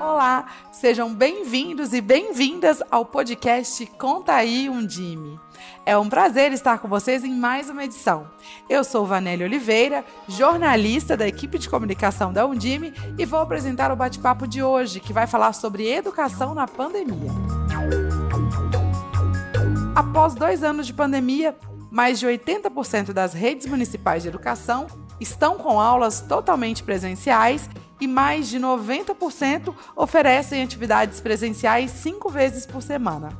Olá, sejam bem-vindos e bem-vindas ao podcast Conta aí Undime. É um prazer estar com vocês em mais uma edição. Eu sou Vanélia Oliveira, jornalista da equipe de comunicação da Undime e vou apresentar o bate-papo de hoje, que vai falar sobre educação na pandemia. Após dois anos de pandemia, mais de 80% das redes municipais de educação estão com aulas totalmente presenciais e mais de 90% oferecem atividades presenciais cinco vezes por semana.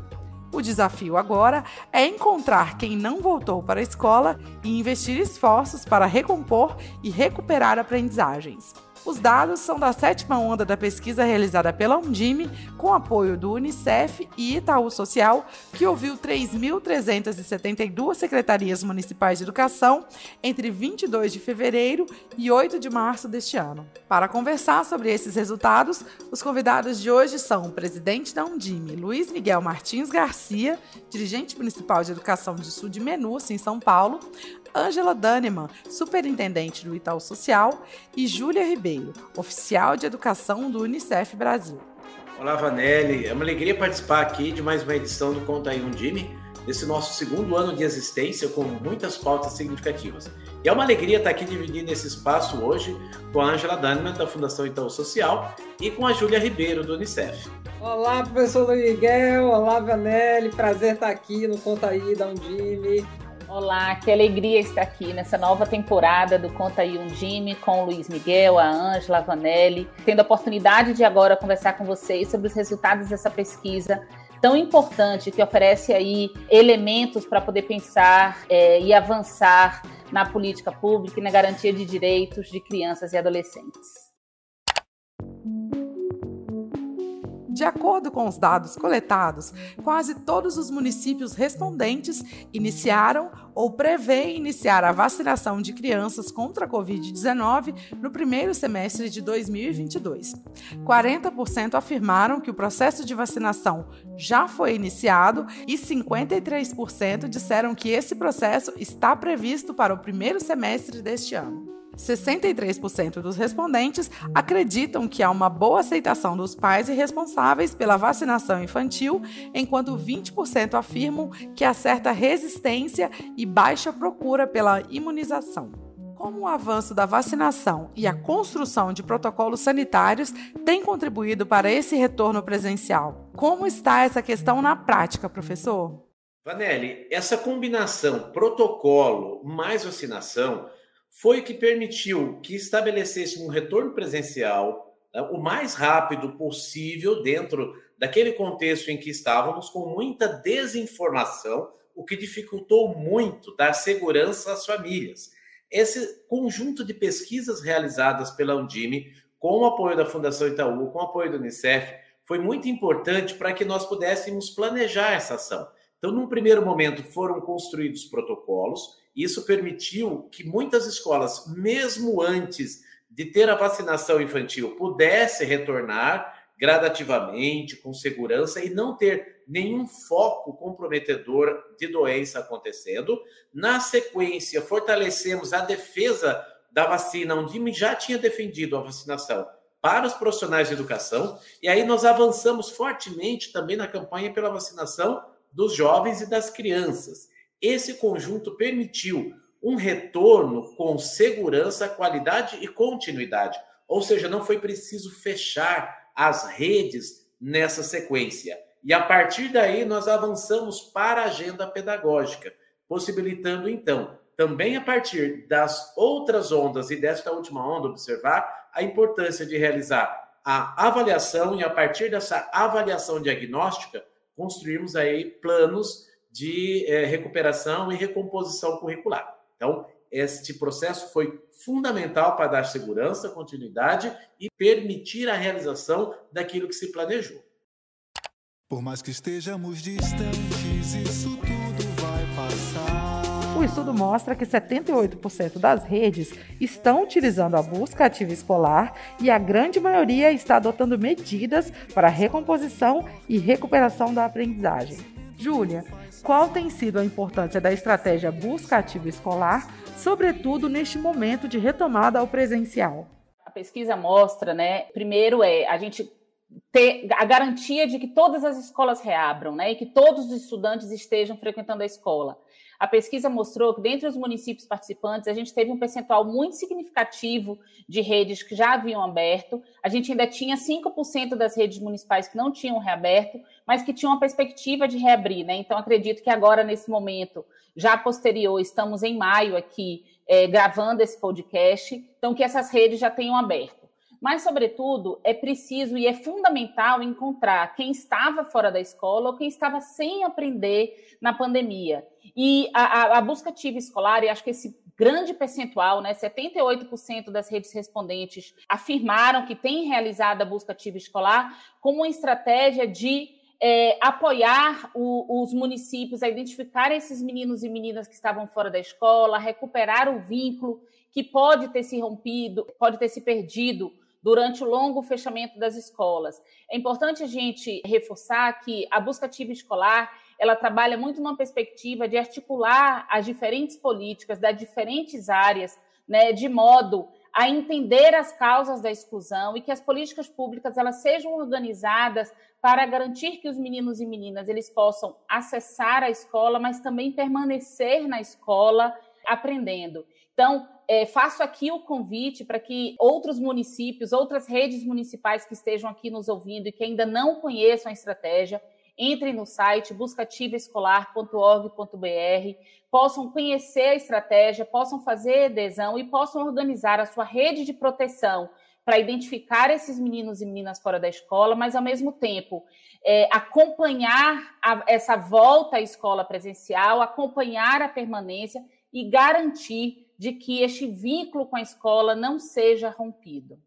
O desafio agora é encontrar quem não voltou para a escola e investir esforços para recompor e recuperar aprendizagens. Os dados são da sétima onda da pesquisa realizada pela Undime, com apoio do Unicef e Itaú Social, que ouviu 3.372 secretarias municipais de educação entre 22 de fevereiro e 8 de março deste ano. Para conversar sobre esses resultados, os convidados de hoje são o presidente da Undime, Luiz Miguel Martins Garcia, dirigente municipal de educação de Sul de Menúcia, em São Paulo, Ângela Daneman, superintendente do Itaú Social, e Júlia Ribeiro, oficial de educação do Unicef Brasil. Olá, Vanelli. É uma alegria participar aqui de mais uma edição do Conta aí Undime, nesse nosso segundo ano de existência com muitas pautas significativas. E é uma alegria estar aqui dividindo esse espaço hoje com a Ângela Daneman, da Fundação Itaú Social, e com a Júlia Ribeiro, do Unicef. Olá, professor Luiz Miguel. Olá, Vanelli. Prazer estar aqui no Conta aí da Undime. Olá, que alegria estar aqui nessa nova temporada do Conta aí um Jimmy com o Luiz Miguel, a Ângela, a Vanelli, tendo a oportunidade de agora conversar com vocês sobre os resultados dessa pesquisa tão importante que oferece aí elementos para poder pensar é, e avançar na política pública e na garantia de direitos de crianças e adolescentes. De acordo com os dados coletados, quase todos os municípios respondentes iniciaram ou prevêem iniciar a vacinação de crianças contra a Covid-19 no primeiro semestre de 2022. 40% afirmaram que o processo de vacinação já foi iniciado e 53% disseram que esse processo está previsto para o primeiro semestre deste ano. 63% dos respondentes acreditam que há uma boa aceitação dos pais e responsáveis pela vacinação infantil, enquanto 20% afirmam que há certa resistência e baixa procura pela imunização. Como o avanço da vacinação e a construção de protocolos sanitários têm contribuído para esse retorno presencial? Como está essa questão na prática, professor? Vanelli, essa combinação protocolo mais vacinação foi o que permitiu que estabelecesse um retorno presencial né, o mais rápido possível dentro daquele contexto em que estávamos, com muita desinformação, o que dificultou muito dar segurança às famílias. Esse conjunto de pesquisas realizadas pela Undime, com o apoio da Fundação Itaú, com o apoio do Unicef, foi muito importante para que nós pudéssemos planejar essa ação. Então, num primeiro momento, foram construídos protocolos, isso permitiu que muitas escolas, mesmo antes de ter a vacinação infantil, pudesse retornar gradativamente, com segurança e não ter nenhum foco comprometedor de doença acontecendo. Na sequência, fortalecemos a defesa da vacina, onde já tinha defendido a vacinação para os profissionais de educação, e aí nós avançamos fortemente também na campanha pela vacinação dos jovens e das crianças. Esse conjunto permitiu um retorno com segurança, qualidade e continuidade. Ou seja, não foi preciso fechar as redes nessa sequência. E a partir daí, nós avançamos para a agenda pedagógica, possibilitando então, também a partir das outras ondas e desta última onda, observar a importância de realizar a avaliação e a partir dessa avaliação diagnóstica, construirmos aí planos de é, recuperação e recomposição curricular. Então, este processo foi fundamental para dar segurança, continuidade e permitir a realização daquilo que se planejou. Por mais que estejamos distantes, isso estudo mostra que 78% das redes estão utilizando a busca ativa escolar e a grande maioria está adotando medidas para recomposição e recuperação da aprendizagem. Júlia, qual tem sido a importância da estratégia busca ativa escolar, sobretudo neste momento de retomada ao presencial? A pesquisa mostra, né? Primeiro é a gente ter a garantia de que todas as escolas reabram, né, e que todos os estudantes estejam frequentando a escola. A pesquisa mostrou que, dentre os municípios participantes, a gente teve um percentual muito significativo de redes que já haviam aberto. A gente ainda tinha 5% das redes municipais que não tinham reaberto, mas que tinham uma perspectiva de reabrir. Né? Então, acredito que agora, nesse momento, já posterior, estamos em maio aqui, é, gravando esse podcast, então que essas redes já tenham aberto. Mas, sobretudo, é preciso e é fundamental encontrar quem estava fora da escola ou quem estava sem aprender na pandemia. E a, a, a busca ativa escolar, e acho que esse grande percentual, né, 78% das redes respondentes afirmaram que têm realizado a busca ativa escolar como uma estratégia de é, apoiar o, os municípios a identificar esses meninos e meninas que estavam fora da escola, recuperar o vínculo que pode ter se rompido, pode ter se perdido durante o longo fechamento das escolas. É importante a gente reforçar que a busca ativa escolar ela trabalha muito numa perspectiva de articular as diferentes políticas das diferentes áreas, né, de modo a entender as causas da exclusão e que as políticas públicas elas sejam organizadas para garantir que os meninos e meninas eles possam acessar a escola, mas também permanecer na escola aprendendo. Então, é, faço aqui o convite para que outros municípios, outras redes municipais que estejam aqui nos ouvindo e que ainda não conheçam a estratégia, entrem no site buscativaescolar.org.br, possam conhecer a estratégia, possam fazer adesão e possam organizar a sua rede de proteção para identificar esses meninos e meninas fora da escola, mas ao mesmo tempo é, acompanhar a, essa volta à escola presencial, acompanhar a permanência e garantir de que este vínculo com a escola não seja rompido.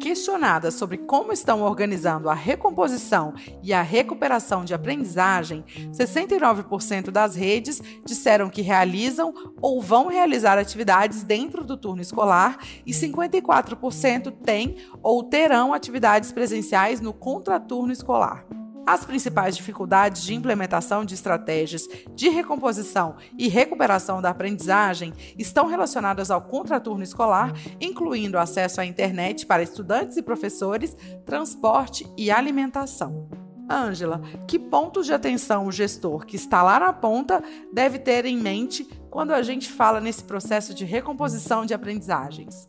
Questionada sobre como estão organizando a recomposição e a recuperação de aprendizagem, 69% das redes disseram que realizam ou vão realizar atividades dentro do turno escolar e 54% têm ou terão atividades presenciais no contraturno escolar. As principais dificuldades de implementação de estratégias de recomposição e recuperação da aprendizagem estão relacionadas ao contraturno escolar, incluindo acesso à internet para estudantes e professores, transporte e alimentação. Ângela, que pontos de atenção o gestor que está lá na ponta deve ter em mente quando a gente fala nesse processo de recomposição de aprendizagens?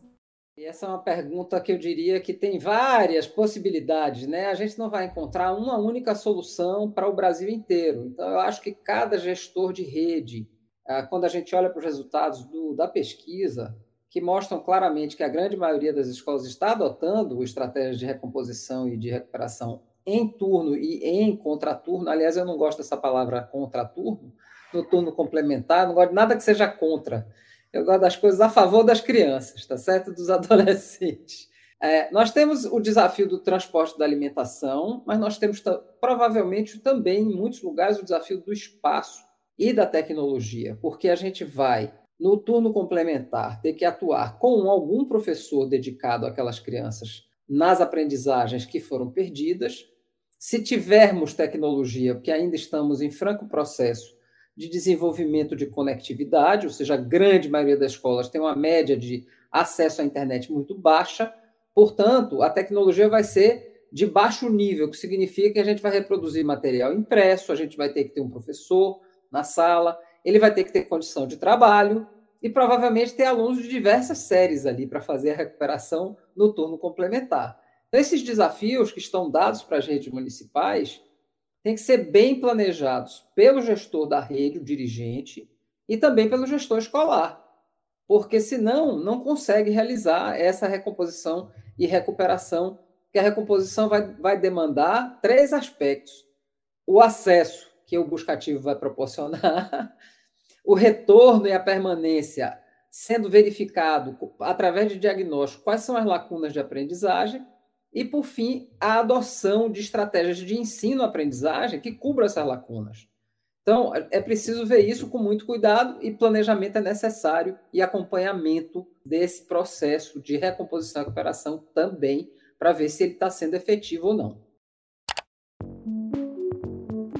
E essa é uma pergunta que eu diria que tem várias possibilidades, né? A gente não vai encontrar uma única solução para o Brasil inteiro. Então, eu acho que cada gestor de rede, ah, quando a gente olha para os resultados do, da pesquisa, que mostram claramente que a grande maioria das escolas está adotando estratégias de recomposição e de recuperação em turno e em contraturno. Aliás, eu não gosto dessa palavra contraturno, no turno complementar, não gosto de nada que seja contra eu gosto das coisas a favor das crianças, tá certo? Dos adolescentes. É, nós temos o desafio do transporte da alimentação, mas nós temos provavelmente também, em muitos lugares, o desafio do espaço e da tecnologia, porque a gente vai, no turno complementar, ter que atuar com algum professor dedicado àquelas crianças nas aprendizagens que foram perdidas. Se tivermos tecnologia, porque ainda estamos em franco processo de desenvolvimento de conectividade, ou seja, a grande maioria das escolas tem uma média de acesso à internet muito baixa, portanto, a tecnologia vai ser de baixo nível, que significa que a gente vai reproduzir material impresso, a gente vai ter que ter um professor na sala, ele vai ter que ter condição de trabalho e provavelmente ter alunos de diversas séries ali para fazer a recuperação no turno complementar. Então, esses desafios que estão dados para as redes municipais, têm que ser bem planejados pelo gestor da rede, o dirigente, e também pelo gestor escolar, porque senão não consegue realizar essa recomposição e recuperação, que a recomposição vai, vai demandar três aspectos: o acesso, que o buscativo vai proporcionar, o retorno e a permanência sendo verificado através de diagnóstico quais são as lacunas de aprendizagem e, por fim, a adoção de estratégias de ensino-aprendizagem que cubram essas lacunas. Então, é preciso ver isso com muito cuidado e planejamento é necessário e acompanhamento desse processo de recomposição e recuperação também, para ver se ele está sendo efetivo ou não.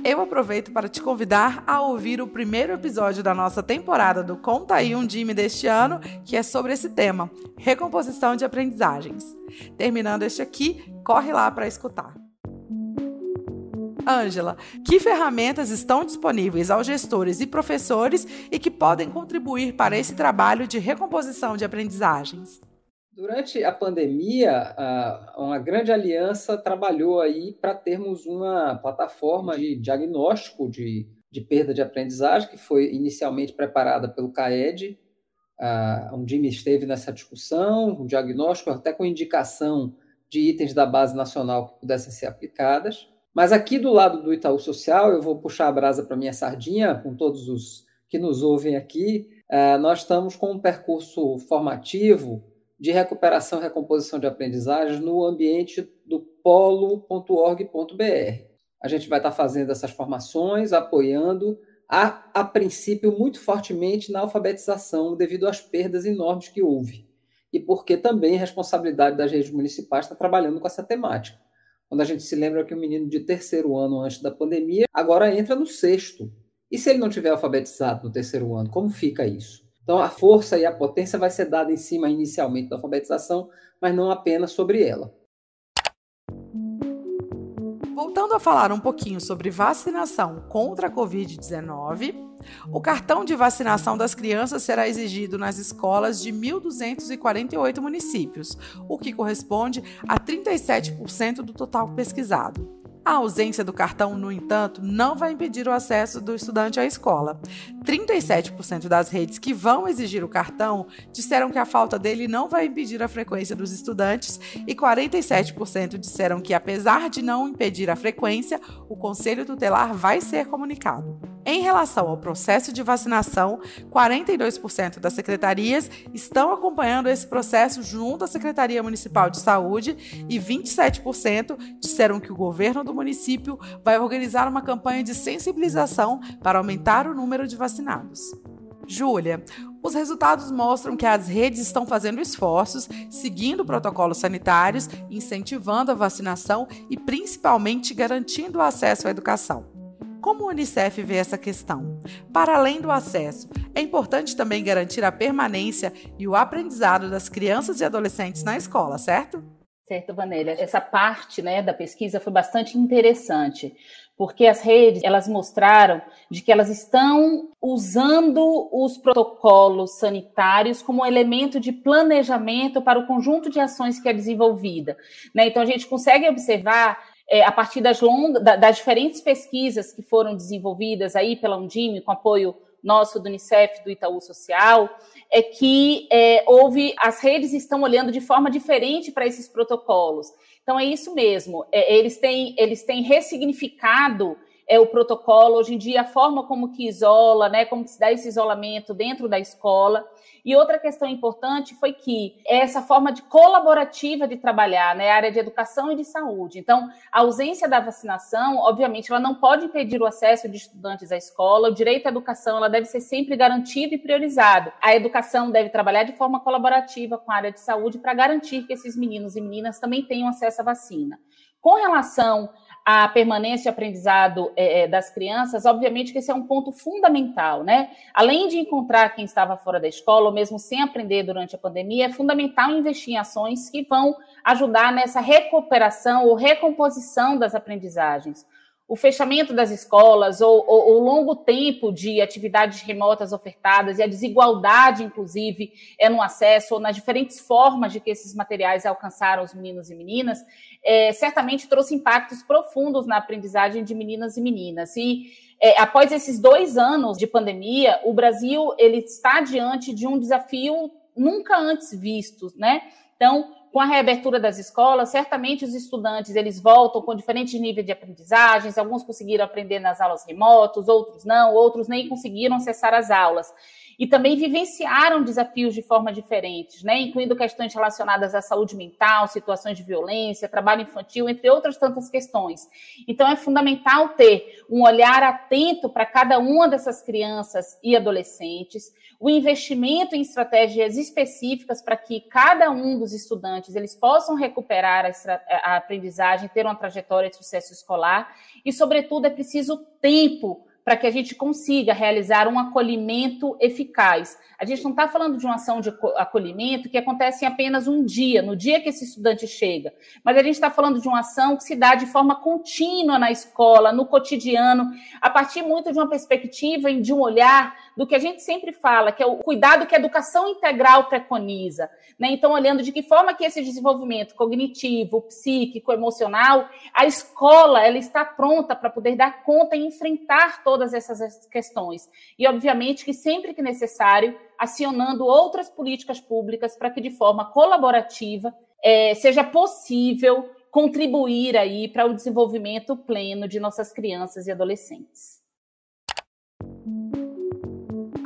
Eu aproveito para te convidar a ouvir o primeiro episódio da nossa temporada do Conta aí um Dime deste ano, que é sobre esse tema, recomposição de aprendizagens. Terminando este aqui, corre lá para escutar. Ângela, que ferramentas estão disponíveis aos gestores e professores e que podem contribuir para esse trabalho de recomposição de aprendizagens? Durante a pandemia, uma grande aliança trabalhou aí para termos uma plataforma de diagnóstico de, de perda de aprendizagem, que foi inicialmente preparada pelo CAED. Um time esteve nessa discussão, um diagnóstico, até com indicação de itens da base nacional que pudessem ser aplicadas. Mas aqui do lado do Itaú Social, eu vou puxar a brasa para minha sardinha, com todos os que nos ouvem aqui. nós estamos com um percurso formativo de recuperação e recomposição de aprendizagens no ambiente do polo.org.br. A gente vai estar fazendo essas formações, apoiando, a, a princípio, muito fortemente na alfabetização, devido às perdas enormes que houve. E porque também a responsabilidade das redes municipais está trabalhando com essa temática. Quando a gente se lembra que o um menino de terceiro ano antes da pandemia agora entra no sexto. E se ele não tiver alfabetizado no terceiro ano, como fica isso? Então, a força e a potência vai ser dada em cima inicialmente da alfabetização, mas não apenas sobre ela. Voltando a falar um pouquinho sobre vacinação contra a Covid-19, o cartão de vacinação das crianças será exigido nas escolas de 1.248 municípios, o que corresponde a 37% do total pesquisado. A ausência do cartão, no entanto, não vai impedir o acesso do estudante à escola. 37% das redes que vão exigir o cartão disseram que a falta dele não vai impedir a frequência dos estudantes e 47% disseram que, apesar de não impedir a frequência, o conselho tutelar vai ser comunicado. Em relação ao processo de vacinação, 42% das secretarias estão acompanhando esse processo junto à Secretaria Municipal de Saúde e 27% disseram que o governo do município vai organizar uma campanha de sensibilização para aumentar o número de vacinados. Júlia, os resultados mostram que as redes estão fazendo esforços, seguindo protocolos sanitários, incentivando a vacinação e principalmente garantindo o acesso à educação. Como o Unicef vê essa questão? Para além do acesso, é importante também garantir a permanência e o aprendizado das crianças e adolescentes na escola, certo? Certo, Vanélia. Essa parte né, da pesquisa foi bastante interessante, porque as redes elas mostraram de que elas estão usando os protocolos sanitários como um elemento de planejamento para o conjunto de ações que é desenvolvida. Né? Então a gente consegue observar é, a partir das, das diferentes pesquisas que foram desenvolvidas aí pela Undime, com apoio nosso do Unicef, do Itaú Social, é que é, houve as redes estão olhando de forma diferente para esses protocolos. Então é isso mesmo. É, eles têm eles têm ressignificado é o protocolo, hoje em dia, a forma como que isola, né, como que se dá esse isolamento dentro da escola. E outra questão importante foi que essa forma de colaborativa de trabalhar, né, área de educação e de saúde. Então, a ausência da vacinação, obviamente, ela não pode impedir o acesso de estudantes à escola. O direito à educação, ela deve ser sempre garantido e priorizado. A educação deve trabalhar de forma colaborativa com a área de saúde para garantir que esses meninos e meninas também tenham acesso à vacina. Com relação a permanência e aprendizado é, é, das crianças, obviamente que esse é um ponto fundamental, né? Além de encontrar quem estava fora da escola, ou mesmo sem aprender durante a pandemia, é fundamental investir em ações que vão ajudar nessa recuperação ou recomposição das aprendizagens o fechamento das escolas ou o longo tempo de atividades remotas ofertadas e a desigualdade, inclusive, é no acesso ou nas diferentes formas de que esses materiais alcançaram os meninos e meninas, é, certamente trouxe impactos profundos na aprendizagem de meninas e meninas. E é, após esses dois anos de pandemia, o Brasil ele está diante de um desafio nunca antes visto, né? Então, com a reabertura das escolas, certamente os estudantes eles voltam com diferentes níveis de aprendizagens, alguns conseguiram aprender nas aulas remotas, outros não, outros nem conseguiram acessar as aulas. E também vivenciaram desafios de forma diferente, né? incluindo questões relacionadas à saúde mental, situações de violência, trabalho infantil, entre outras tantas questões. Então, é fundamental ter um olhar atento para cada uma dessas crianças e adolescentes, o investimento em estratégias específicas para que cada um dos estudantes eles possam recuperar a, a aprendizagem, ter uma trajetória de sucesso escolar e, sobretudo, é preciso tempo para que a gente consiga realizar um acolhimento eficaz. A gente não está falando de uma ação de acolhimento que acontece em apenas um dia, no dia que esse estudante chega, mas a gente está falando de uma ação que se dá de forma contínua na escola, no cotidiano, a partir muito de uma perspectiva e de um olhar do que a gente sempre fala, que é o cuidado que a educação integral preconiza. Né? Então, olhando de que forma que esse desenvolvimento cognitivo, psíquico, emocional, a escola ela está pronta para poder dar conta e enfrentar todas essas questões. E, obviamente, que sempre que necessário, acionando outras políticas públicas para que, de forma colaborativa, é, seja possível contribuir aí para o desenvolvimento pleno de nossas crianças e adolescentes.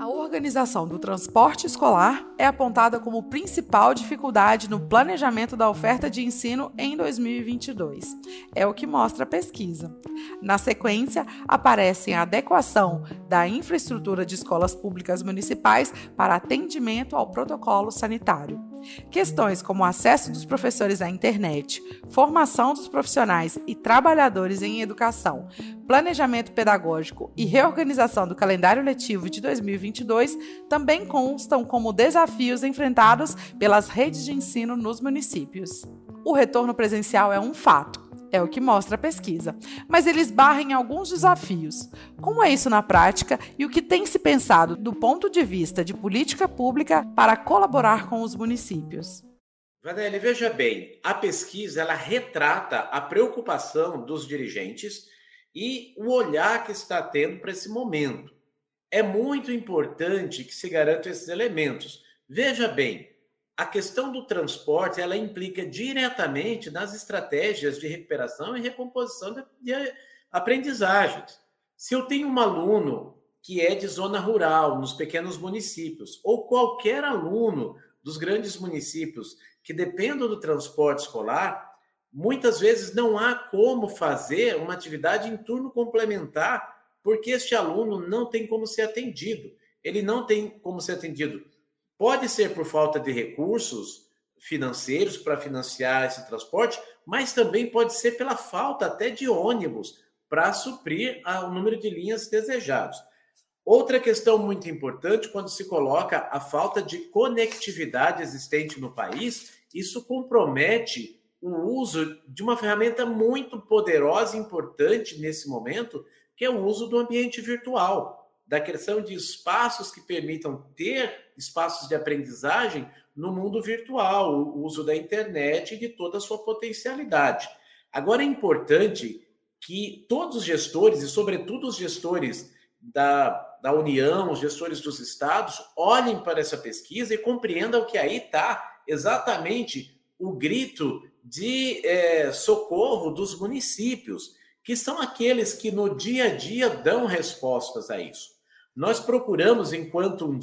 A organização do transporte escolar é apontada como principal dificuldade no planejamento da oferta de ensino em 2022. É o que mostra a pesquisa. Na sequência, aparecem a adequação da infraestrutura de escolas públicas municipais para atendimento ao protocolo sanitário. Questões como acesso dos professores à internet, formação dos profissionais e trabalhadores em educação, planejamento pedagógico e reorganização do calendário letivo de 2022 também constam como desafios enfrentados pelas redes de ensino nos municípios. O retorno presencial é um fato, é o que mostra a pesquisa, mas eles barram em alguns desafios. Como é isso na prática e o que tem se pensado do ponto de vista de política pública para colaborar com os municípios? Vanelli, veja bem, a pesquisa ela retrata a preocupação dos dirigentes e o olhar que está tendo para esse momento. É muito importante que se garantam esses elementos. Veja bem, a questão do transporte ela implica diretamente nas estratégias de recuperação e recomposição de, aprendizagens. Se eu tenho um aluno que é de zona rural, nos pequenos municípios, ou qualquer aluno dos grandes municípios que dependam do transporte escolar, muitas vezes não há como fazer uma atividade em turno complementar, porque este aluno não tem como ser atendido. Ele não tem como ser atendido. Pode ser por falta de recursos financeiros para financiar esse transporte, mas também pode ser pela falta até de ônibus para suprir o número de linhas desejados. Outra questão muito importante, quando se coloca a falta de conectividade existente no país, isso compromete o uso de uma ferramenta muito poderosa e importante nesse momento, que é o uso do ambiente virtual, da criação de espaços que permitam ter espaços de aprendizagem no mundo virtual, o uso da internet e de toda a sua potencialidade. Agora é importante que todos os gestores, e sobretudo os gestores da, da União, os gestores dos estados, olhem para essa pesquisa e compreendam que aí está exatamente o grito de é, socorro dos municípios, que são aqueles que no dia a dia dão respostas a isso. Nós procuramos, enquanto um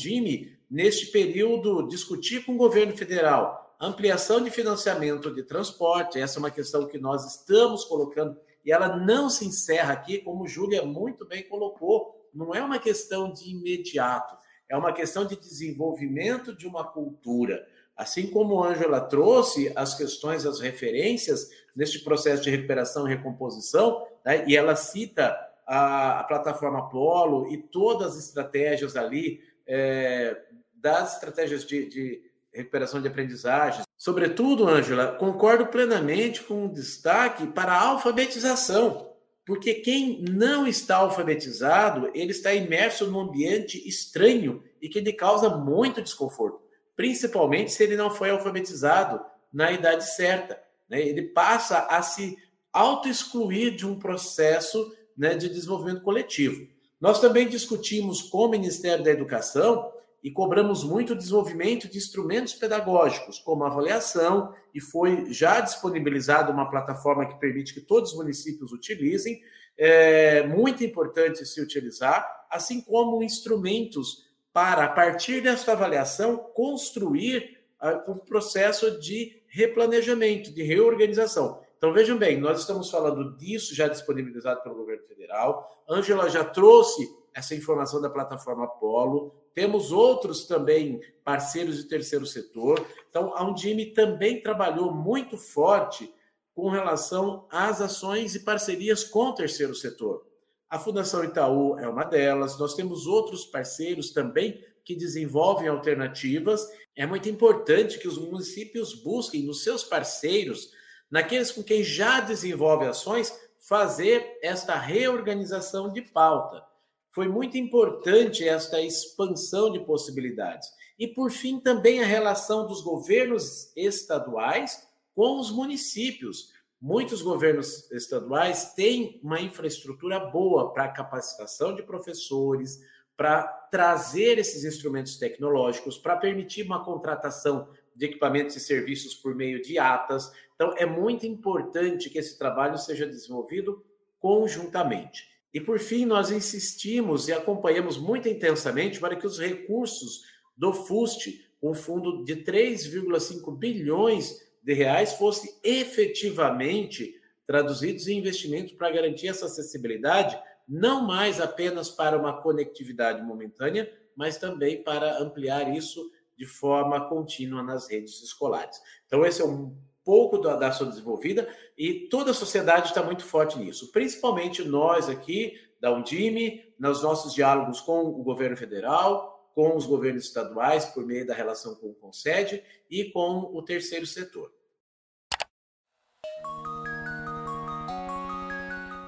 neste período, discutir com o governo federal ampliação de financiamento de transporte, essa é uma questão que nós estamos colocando, e ela não se encerra aqui, como Júlia muito bem colocou, não é uma questão de imediato, é uma questão de desenvolvimento de uma cultura. Assim como a Ângela trouxe as questões, as referências neste processo de recuperação e recomposição, né, e ela cita a, a, plataforma Polo e todas as estratégias ali, é, das estratégias de, de recuperação de aprendizagem. Sobretudo, Ângela, concordo plenamente com o destaque para a alfabetização, porque quem não está alfabetizado, ele está imerso num ambiente estranho e que lhe causa muito desconforto principalmente se ele não foi alfabetizado na idade certa. Né? Ele passa a se auto-excluir de um processo né, de desenvolvimento coletivo. Nós também discutimos com o Ministério da Educação e cobramos muito o desenvolvimento de instrumentos pedagógicos, como avaliação, e foi já disponibilizada uma plataforma que permite que todos os municípios utilizem. É muito importante se utilizar, assim como instrumentos para, a partir dessa avaliação, construir uh, um processo de replanejamento, de reorganização. Então, vejam bem, nós estamos falando disso já disponibilizado pelo governo federal. Ângela já trouxe essa informação da plataforma Polo. Temos outros também parceiros de terceiro setor. Então, a Undime também trabalhou muito forte com relação às ações e parcerias com o terceiro setor. A Fundação Itaú é uma delas. Nós temos outros parceiros também que desenvolvem alternativas. É muito importante que os municípios busquem nos seus parceiros, naqueles com quem já desenvolve ações, fazer esta reorganização de pauta. Foi muito importante esta expansão de possibilidades. E, por fim, também a relação dos governos estaduais com os municípios Muitos governos estaduais têm uma infraestrutura boa para capacitação de professores, para trazer esses instrumentos tecnológicos, para permitir uma contratação de equipamentos e serviços por meio de atas. Então, é muito importante que esse trabalho seja desenvolvido conjuntamente. E, por fim, nós insistimos e acompanhamos muito intensamente para que os recursos do FUST, um fundo de 3,5 bilhões de reais fosse efetivamente traduzidos em investimentos para garantir essa acessibilidade, não mais apenas para uma conectividade momentânea, mas também para ampliar isso de forma contínua nas redes escolares. Então, esse é um pouco da, da sua desenvolvida e toda a sociedade está muito forte nisso, principalmente nós aqui da Undime, nos nossos diálogos com o governo federal, com os governos estaduais, por meio da relação com o Concede e com o terceiro setor.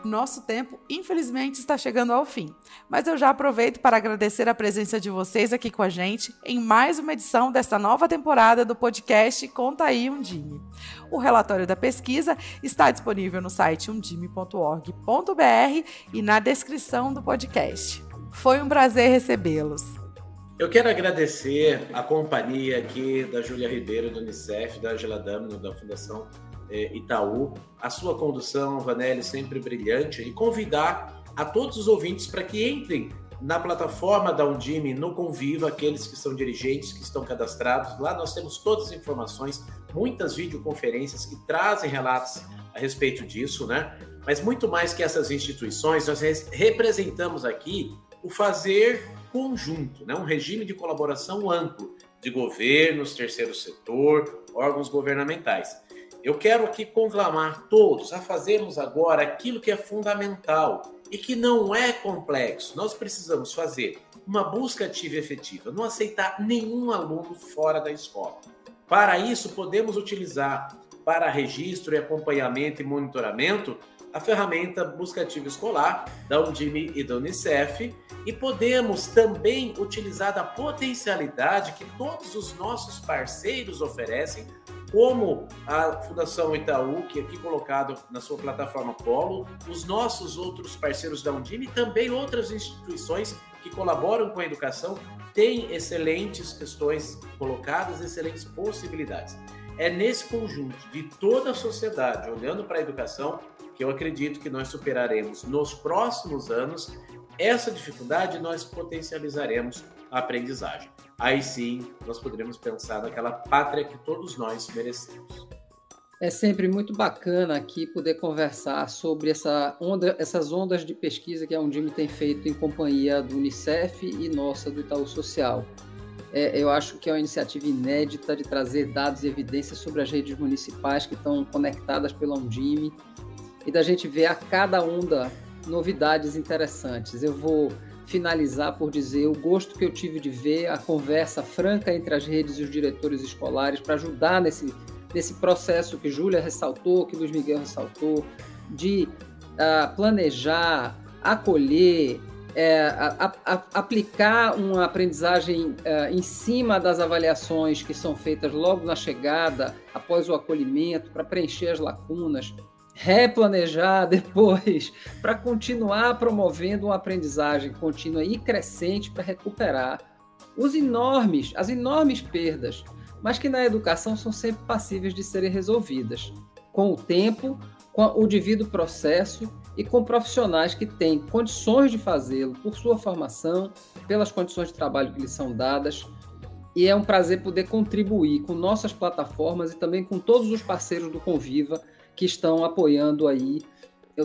Nosso tempo, infelizmente, está chegando ao fim, mas eu já aproveito para agradecer a presença de vocês aqui com a gente em mais uma edição desta nova temporada do podcast Conta aí Undime. O relatório da pesquisa está disponível no site undime.org.br e na descrição do podcast. Foi um prazer recebê-los. Eu quero agradecer a companhia aqui da Júlia Ribeiro, do Unicef, da Angela Damno, da Fundação é, Itaú, a sua condução, Vanelli, sempre brilhante, e convidar a todos os ouvintes para que entrem na plataforma da Undime, no Conviva, aqueles que são dirigentes, que estão cadastrados. Lá nós temos todas as informações, muitas videoconferências que trazem relatos a respeito disso, né? Mas muito mais que essas instituições, nós representamos aqui o fazer conjunto, né? um regime de colaboração amplo de governos, terceiro setor, órgãos governamentais. Eu quero aqui conclamar todos a fazermos agora aquilo que é fundamental e que não é complexo. Nós precisamos fazer uma busca ativa e efetiva, não aceitar nenhum aluno fora da escola. Para isso, podemos utilizar para registro e acompanhamento e monitoramento a ferramenta Busca Ativa Escolar da Undime e da Unicef e podemos também utilizar da potencialidade que todos os nossos parceiros oferecem como a Fundação Itaú, que é aqui colocado na sua plataforma Polo, os nossos outros parceiros da Undime e também outras instituições que colaboram com a educação têm excelentes questões colocadas, excelentes possibilidades. É nesse conjunto de toda a sociedade olhando para a educação que eu acredito que nós superaremos nos próximos anos essa dificuldade, nós potencializaremos a aprendizagem aí sim nós poderemos pensar naquela pátria que todos nós merecemos. É sempre muito bacana aqui poder conversar sobre essa onda, essas ondas de pesquisa que a Undime tem feito em companhia do Unicef e nossa do Itaú Social. É, eu acho que é uma iniciativa inédita de trazer dados e evidências sobre as redes municipais que estão conectadas pela Undime e da gente ver a cada onda novidades interessantes. Eu vou finalizar por dizer o gosto que eu tive de ver a conversa franca entre as redes e os diretores escolares para ajudar nesse, nesse processo que Júlia ressaltou, que Luiz Miguel ressaltou, de uh, planejar, acolher, é, a, a, aplicar uma aprendizagem uh, em cima das avaliações que são feitas logo na chegada, após o acolhimento, para preencher as lacunas replanejar depois para continuar promovendo uma aprendizagem contínua e crescente para recuperar os enormes, as enormes perdas, mas que na educação são sempre passíveis de serem resolvidas com o tempo, com o devido processo e com profissionais que têm condições de fazê-lo por sua formação, pelas condições de trabalho que lhes são dadas. E é um prazer poder contribuir com nossas plataformas e também com todos os parceiros do Conviva que estão apoiando aí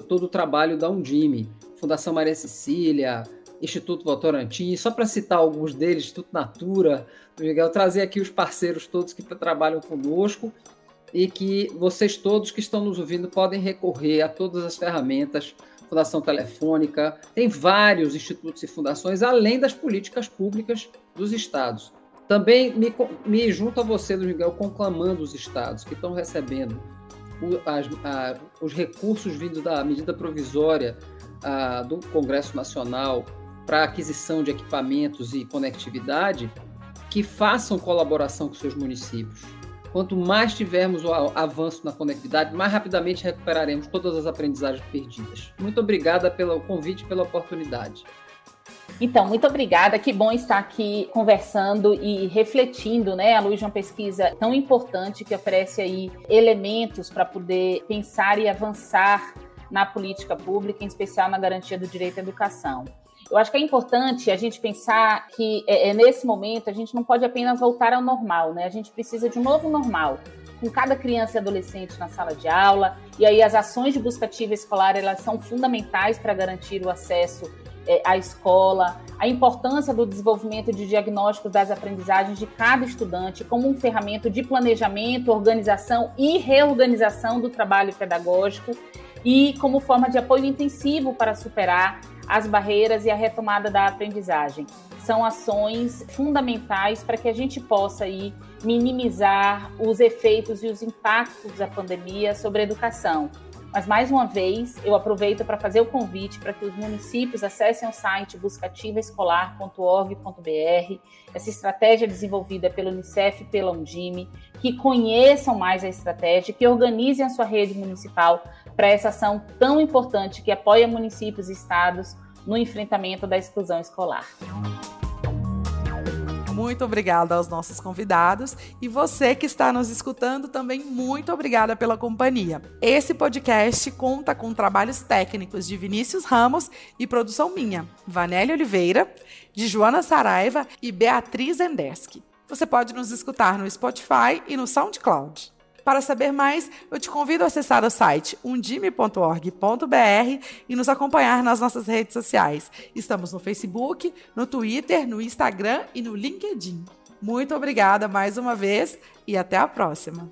todo o trabalho da Undime, Fundação Maria Cecília, Instituto Votorantim, só para citar alguns deles, Instituto Natura, Miguel, trazer aqui os parceiros todos que trabalham conosco e que vocês todos que estão nos ouvindo podem recorrer a todas as ferramentas, Fundação Telefônica, tem vários institutos e fundações, além das políticas públicas dos estados. Também me, me junto a você, Miguel, conclamando os estados que estão recebendo as, a, os recursos vindos da medida provisória a, do Congresso Nacional para aquisição de equipamentos e conectividade, que façam colaboração com seus municípios Quanto mais tivermos o avanço na conectividade, mais rapidamente recuperaremos todas as aprendizagens perdidas. Muito obrigada pelo convite, pela oportunidade. Então, muito obrigada. Que bom estar aqui conversando e refletindo, né, à luz de uma pesquisa tão importante que oferece aí elementos para poder pensar e avançar na política pública, em especial na garantia do direito à educação. Eu acho que é importante a gente pensar que é, é, nesse momento a gente não pode apenas voltar ao normal, né? A gente precisa de um novo normal, com cada criança e adolescente na sala de aula. E aí as ações de busca ativa escolar elas são fundamentais para garantir o acesso é, à escola, a importância do desenvolvimento de diagnósticos das aprendizagens de cada estudante como um ferramenta de planejamento, organização e reorganização do trabalho pedagógico e como forma de apoio intensivo para superar as barreiras e a retomada da aprendizagem. São ações fundamentais para que a gente possa aí minimizar os efeitos e os impactos da pandemia sobre a educação. Mas, mais uma vez, eu aproveito para fazer o convite para que os municípios acessem o site buscativaescolar.org.br, essa estratégia desenvolvida pelo Unicef e pela Undime, que conheçam mais a estratégia, que organizem a sua rede municipal para essa ação tão importante que apoia municípios e estados no enfrentamento da exclusão escolar. Muito obrigada aos nossos convidados e você que está nos escutando também muito obrigada pela companhia. Esse podcast conta com trabalhos técnicos de Vinícius Ramos e produção minha, Vanélia Oliveira, de Joana Saraiva e Beatriz Endeski. Você pode nos escutar no Spotify e no SoundCloud. Para saber mais, eu te convido a acessar o site undime.org.br e nos acompanhar nas nossas redes sociais. Estamos no Facebook, no Twitter, no Instagram e no LinkedIn. Muito obrigada mais uma vez e até a próxima!